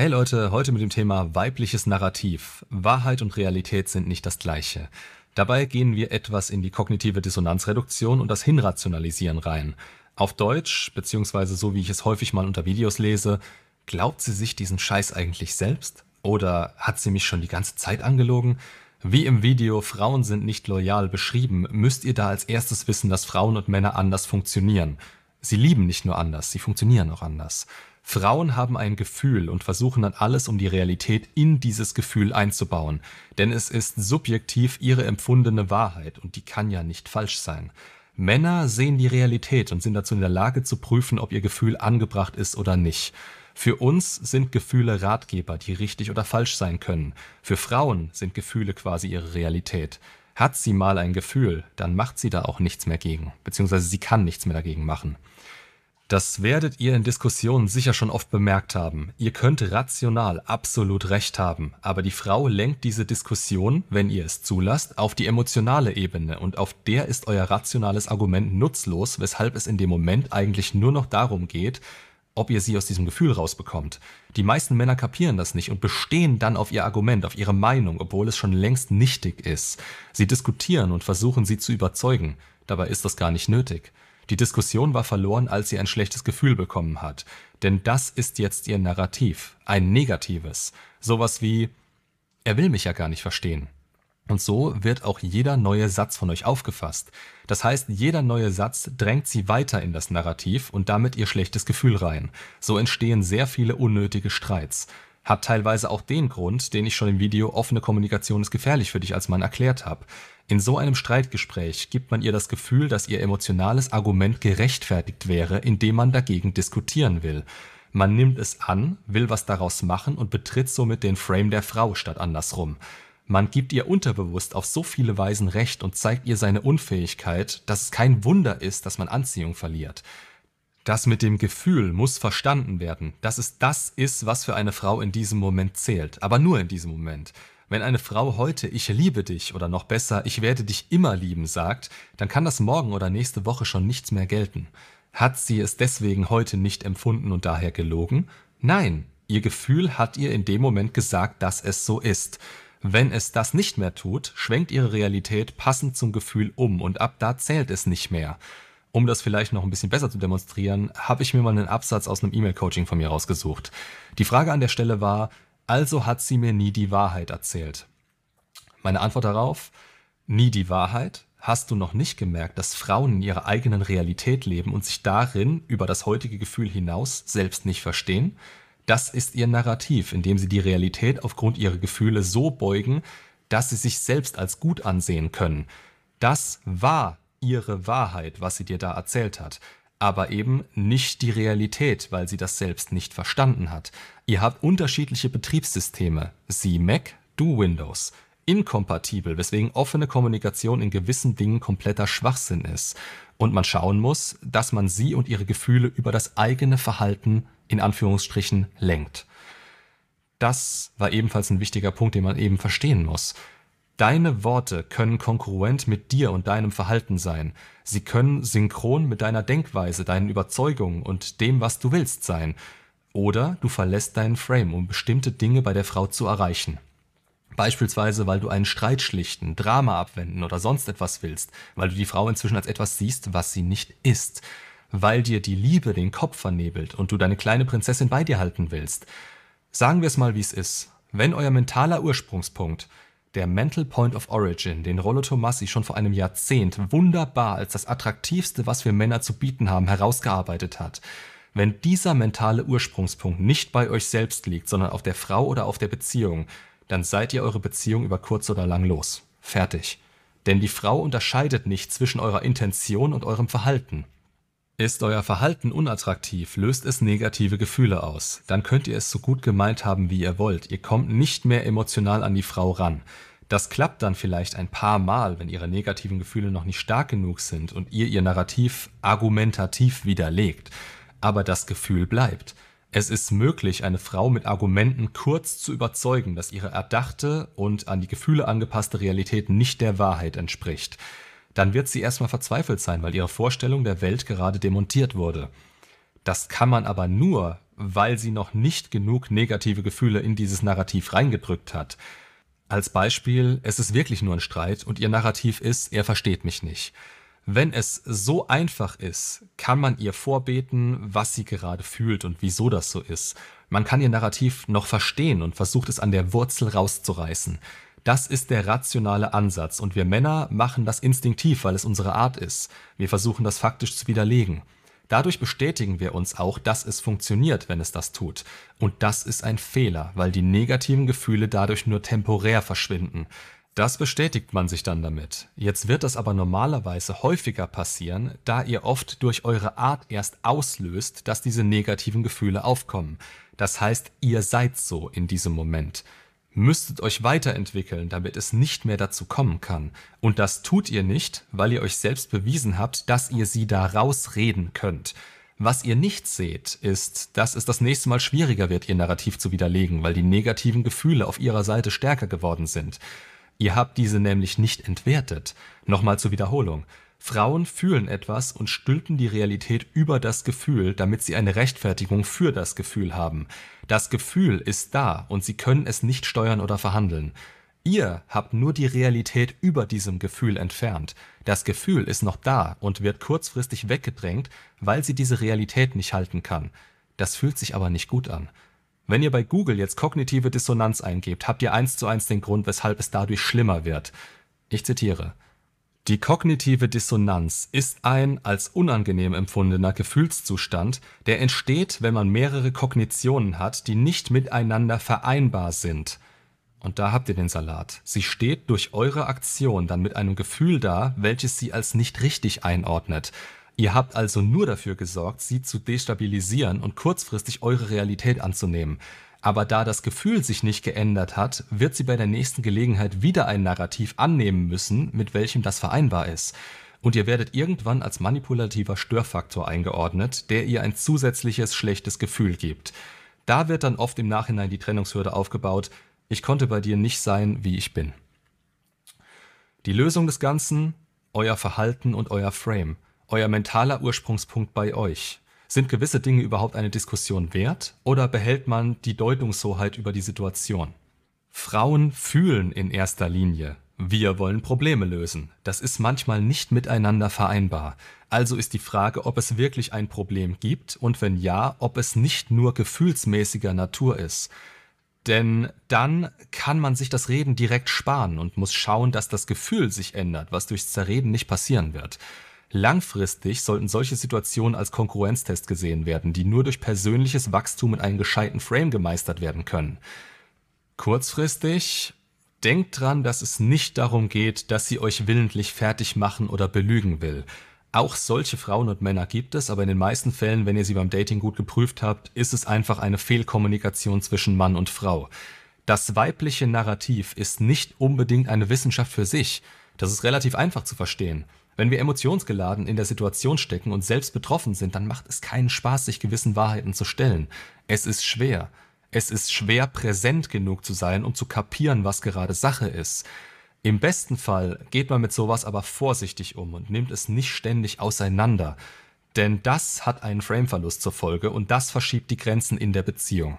Hey Leute, heute mit dem Thema weibliches Narrativ. Wahrheit und Realität sind nicht das gleiche. Dabei gehen wir etwas in die kognitive Dissonanzreduktion und das Hinrationalisieren rein. Auf Deutsch, beziehungsweise so wie ich es häufig mal unter Videos lese, glaubt sie sich diesen Scheiß eigentlich selbst? Oder hat sie mich schon die ganze Zeit angelogen? Wie im Video Frauen sind nicht loyal beschrieben, müsst ihr da als erstes wissen, dass Frauen und Männer anders funktionieren. Sie lieben nicht nur anders, sie funktionieren auch anders. Frauen haben ein Gefühl und versuchen dann alles, um die Realität in dieses Gefühl einzubauen. Denn es ist subjektiv ihre empfundene Wahrheit und die kann ja nicht falsch sein. Männer sehen die Realität und sind dazu in der Lage zu prüfen, ob ihr Gefühl angebracht ist oder nicht. Für uns sind Gefühle Ratgeber, die richtig oder falsch sein können. Für Frauen sind Gefühle quasi ihre Realität. Hat sie mal ein Gefühl, dann macht sie da auch nichts mehr gegen, beziehungsweise sie kann nichts mehr dagegen machen. Das werdet ihr in Diskussionen sicher schon oft bemerkt haben. Ihr könnt rational absolut recht haben, aber die Frau lenkt diese Diskussion, wenn ihr es zulasst, auf die emotionale Ebene und auf der ist euer rationales Argument nutzlos, weshalb es in dem Moment eigentlich nur noch darum geht, ob ihr sie aus diesem Gefühl rausbekommt. Die meisten Männer kapieren das nicht und bestehen dann auf ihr Argument, auf ihre Meinung, obwohl es schon längst nichtig ist. Sie diskutieren und versuchen sie zu überzeugen. Dabei ist das gar nicht nötig. Die Diskussion war verloren, als sie ein schlechtes Gefühl bekommen hat. Denn das ist jetzt ihr Narrativ. Ein negatives. Sowas wie, er will mich ja gar nicht verstehen. Und so wird auch jeder neue Satz von euch aufgefasst. Das heißt, jeder neue Satz drängt sie weiter in das Narrativ und damit ihr schlechtes Gefühl rein. So entstehen sehr viele unnötige Streits. Hat teilweise auch den Grund, den ich schon im Video Offene Kommunikation ist gefährlich für dich als Mann erklärt habe. In so einem Streitgespräch gibt man ihr das Gefühl, dass ihr emotionales Argument gerechtfertigt wäre, indem man dagegen diskutieren will. Man nimmt es an, will was daraus machen und betritt somit den Frame der Frau statt andersrum. Man gibt ihr unterbewusst auf so viele Weisen Recht und zeigt ihr seine Unfähigkeit, dass es kein Wunder ist, dass man Anziehung verliert. Das mit dem Gefühl muss verstanden werden, dass es das ist, was für eine Frau in diesem Moment zählt, aber nur in diesem Moment. Wenn eine Frau heute Ich liebe dich oder noch besser Ich werde dich immer lieben sagt, dann kann das morgen oder nächste Woche schon nichts mehr gelten. Hat sie es deswegen heute nicht empfunden und daher gelogen? Nein, ihr Gefühl hat ihr in dem Moment gesagt, dass es so ist. Wenn es das nicht mehr tut, schwenkt ihre Realität passend zum Gefühl um und ab da zählt es nicht mehr. Um das vielleicht noch ein bisschen besser zu demonstrieren, habe ich mir mal einen Absatz aus einem E-Mail-Coaching von mir rausgesucht. Die Frage an der Stelle war, also hat sie mir nie die Wahrheit erzählt. Meine Antwort darauf, nie die Wahrheit? Hast du noch nicht gemerkt, dass Frauen in ihrer eigenen Realität leben und sich darin über das heutige Gefühl hinaus selbst nicht verstehen? Das ist ihr Narrativ, in dem sie die Realität aufgrund ihrer Gefühle so beugen, dass sie sich selbst als gut ansehen können. Das war ihre Wahrheit, was sie dir da erzählt hat aber eben nicht die Realität, weil sie das selbst nicht verstanden hat. Ihr habt unterschiedliche Betriebssysteme, sie Mac, du Windows. Inkompatibel, weswegen offene Kommunikation in gewissen Dingen kompletter Schwachsinn ist. Und man schauen muss, dass man sie und ihre Gefühle über das eigene Verhalten in Anführungsstrichen lenkt. Das war ebenfalls ein wichtiger Punkt, den man eben verstehen muss. Deine Worte können kongruent mit dir und deinem Verhalten sein. Sie können synchron mit deiner Denkweise, deinen Überzeugungen und dem, was du willst, sein. Oder du verlässt deinen Frame, um bestimmte Dinge bei der Frau zu erreichen. Beispielsweise, weil du einen Streit schlichten, Drama abwenden oder sonst etwas willst, weil du die Frau inzwischen als etwas siehst, was sie nicht ist, weil dir die Liebe den Kopf vernebelt und du deine kleine Prinzessin bei dir halten willst. Sagen wir es mal, wie es ist. Wenn euer mentaler Ursprungspunkt der Mental Point of Origin, den Rollo Tomassi schon vor einem Jahrzehnt wunderbar als das Attraktivste, was wir Männer zu bieten haben, herausgearbeitet hat. Wenn dieser mentale Ursprungspunkt nicht bei euch selbst liegt, sondern auf der Frau oder auf der Beziehung, dann seid ihr eure Beziehung über kurz oder lang los. Fertig. Denn die Frau unterscheidet nicht zwischen eurer Intention und eurem Verhalten. Ist euer Verhalten unattraktiv, löst es negative Gefühle aus. Dann könnt ihr es so gut gemeint haben, wie ihr wollt. Ihr kommt nicht mehr emotional an die Frau ran. Das klappt dann vielleicht ein paar Mal, wenn ihre negativen Gefühle noch nicht stark genug sind und ihr ihr Narrativ argumentativ widerlegt. Aber das Gefühl bleibt. Es ist möglich, eine Frau mit Argumenten kurz zu überzeugen, dass ihre erdachte und an die Gefühle angepasste Realität nicht der Wahrheit entspricht dann wird sie erstmal verzweifelt sein, weil ihre Vorstellung der Welt gerade demontiert wurde. Das kann man aber nur, weil sie noch nicht genug negative Gefühle in dieses Narrativ reingedrückt hat. Als Beispiel, es ist wirklich nur ein Streit und ihr Narrativ ist, er versteht mich nicht. Wenn es so einfach ist, kann man ihr vorbeten, was sie gerade fühlt und wieso das so ist. Man kann ihr Narrativ noch verstehen und versucht es an der Wurzel rauszureißen. Das ist der rationale Ansatz und wir Männer machen das instinktiv, weil es unsere Art ist. Wir versuchen das faktisch zu widerlegen. Dadurch bestätigen wir uns auch, dass es funktioniert, wenn es das tut. Und das ist ein Fehler, weil die negativen Gefühle dadurch nur temporär verschwinden. Das bestätigt man sich dann damit. Jetzt wird das aber normalerweise häufiger passieren, da ihr oft durch eure Art erst auslöst, dass diese negativen Gefühle aufkommen. Das heißt, ihr seid so in diesem Moment müsstet euch weiterentwickeln, damit es nicht mehr dazu kommen kann. Und das tut ihr nicht, weil ihr euch selbst bewiesen habt, dass ihr sie da rausreden könnt. Was ihr nicht seht, ist, dass es das nächste Mal schwieriger wird, ihr Narrativ zu widerlegen, weil die negativen Gefühle auf ihrer Seite stärker geworden sind. Ihr habt diese nämlich nicht entwertet. Nochmal zur Wiederholung. Frauen fühlen etwas und stülpen die Realität über das Gefühl, damit sie eine Rechtfertigung für das Gefühl haben. Das Gefühl ist da und sie können es nicht steuern oder verhandeln. Ihr habt nur die Realität über diesem Gefühl entfernt. Das Gefühl ist noch da und wird kurzfristig weggedrängt, weil sie diese Realität nicht halten kann. Das fühlt sich aber nicht gut an. Wenn ihr bei Google jetzt kognitive Dissonanz eingebt, habt ihr eins zu eins den Grund, weshalb es dadurch schlimmer wird. Ich zitiere die kognitive Dissonanz ist ein als unangenehm empfundener Gefühlszustand, der entsteht, wenn man mehrere Kognitionen hat, die nicht miteinander vereinbar sind. Und da habt ihr den Salat. Sie steht durch eure Aktion dann mit einem Gefühl da, welches sie als nicht richtig einordnet. Ihr habt also nur dafür gesorgt, sie zu destabilisieren und kurzfristig eure Realität anzunehmen aber da das Gefühl sich nicht geändert hat, wird sie bei der nächsten Gelegenheit wieder ein Narrativ annehmen müssen, mit welchem das vereinbar ist. Und ihr werdet irgendwann als manipulativer Störfaktor eingeordnet, der ihr ein zusätzliches schlechtes Gefühl gibt. Da wird dann oft im Nachhinein die Trennungshürde aufgebaut, ich konnte bei dir nicht sein, wie ich bin. Die Lösung des Ganzen, euer Verhalten und euer Frame, euer mentaler Ursprungspunkt bei euch. Sind gewisse Dinge überhaupt eine Diskussion wert oder behält man die Deutungshoheit über die Situation? Frauen fühlen in erster Linie. Wir wollen Probleme lösen. Das ist manchmal nicht miteinander vereinbar. Also ist die Frage, ob es wirklich ein Problem gibt und wenn ja, ob es nicht nur gefühlsmäßiger Natur ist. Denn dann kann man sich das Reden direkt sparen und muss schauen, dass das Gefühl sich ändert, was durchs Zerreden nicht passieren wird. Langfristig sollten solche Situationen als Konkurrenztest gesehen werden, die nur durch persönliches Wachstum in einem gescheiten Frame gemeistert werden können. Kurzfristig denkt dran, dass es nicht darum geht, dass sie euch willentlich fertig machen oder belügen will. Auch solche Frauen und Männer gibt es, aber in den meisten Fällen, wenn ihr sie beim Dating gut geprüft habt, ist es einfach eine Fehlkommunikation zwischen Mann und Frau. Das weibliche Narrativ ist nicht unbedingt eine Wissenschaft für sich. Das ist relativ einfach zu verstehen. Wenn wir emotionsgeladen in der Situation stecken und selbst betroffen sind, dann macht es keinen Spaß, sich gewissen Wahrheiten zu stellen. Es ist schwer. Es ist schwer, präsent genug zu sein, um zu kapieren, was gerade Sache ist. Im besten Fall geht man mit sowas aber vorsichtig um und nimmt es nicht ständig auseinander. Denn das hat einen Frameverlust zur Folge und das verschiebt die Grenzen in der Beziehung.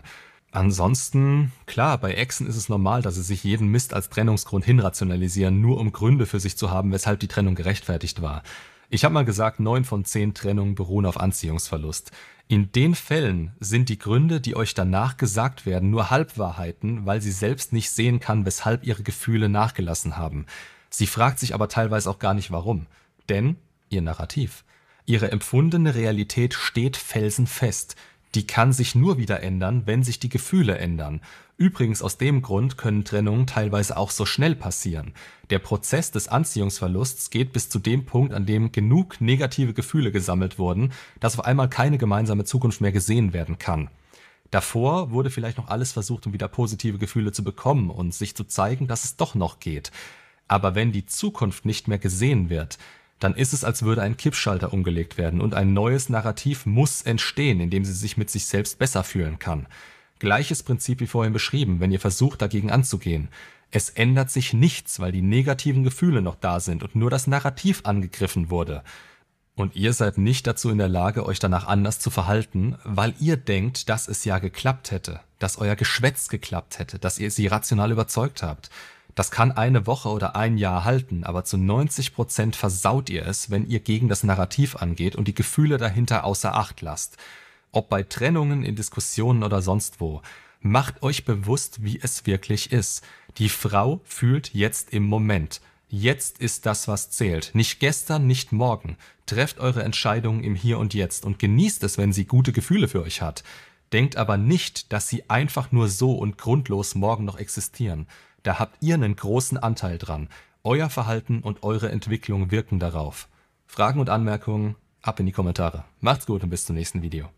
Ansonsten, klar, bei Exen ist es normal, dass sie sich jeden Mist als Trennungsgrund hinrationalisieren, nur um Gründe für sich zu haben, weshalb die Trennung gerechtfertigt war. Ich habe mal gesagt, neun von zehn Trennungen beruhen auf Anziehungsverlust. In den Fällen sind die Gründe, die euch danach gesagt werden, nur Halbwahrheiten, weil sie selbst nicht sehen kann, weshalb ihre Gefühle nachgelassen haben. Sie fragt sich aber teilweise auch gar nicht warum. Denn ihr Narrativ. Ihre empfundene Realität steht felsenfest die kann sich nur wieder ändern, wenn sich die Gefühle ändern. Übrigens aus dem Grund können Trennungen teilweise auch so schnell passieren. Der Prozess des Anziehungsverlusts geht bis zu dem Punkt, an dem genug negative Gefühle gesammelt wurden, dass auf einmal keine gemeinsame Zukunft mehr gesehen werden kann. Davor wurde vielleicht noch alles versucht, um wieder positive Gefühle zu bekommen und sich zu zeigen, dass es doch noch geht. Aber wenn die Zukunft nicht mehr gesehen wird, dann ist es, als würde ein Kippschalter umgelegt werden und ein neues Narrativ muss entstehen, in dem sie sich mit sich selbst besser fühlen kann. Gleiches Prinzip wie vorhin beschrieben, wenn ihr versucht, dagegen anzugehen. Es ändert sich nichts, weil die negativen Gefühle noch da sind und nur das Narrativ angegriffen wurde. Und ihr seid nicht dazu in der Lage, euch danach anders zu verhalten, weil ihr denkt, dass es ja geklappt hätte, dass euer Geschwätz geklappt hätte, dass ihr sie rational überzeugt habt. Das kann eine Woche oder ein Jahr halten, aber zu 90 Prozent versaut ihr es, wenn ihr gegen das Narrativ angeht und die Gefühle dahinter außer Acht lasst. Ob bei Trennungen, in Diskussionen oder sonst wo. Macht euch bewusst, wie es wirklich ist. Die Frau fühlt jetzt im Moment. Jetzt ist das, was zählt. Nicht gestern, nicht morgen. Trefft eure Entscheidungen im Hier und Jetzt und genießt es, wenn sie gute Gefühle für euch hat. Denkt aber nicht, dass sie einfach nur so und grundlos morgen noch existieren. Da habt ihr einen großen Anteil dran. Euer Verhalten und eure Entwicklung wirken darauf. Fragen und Anmerkungen ab in die Kommentare. Macht's gut und bis zum nächsten Video.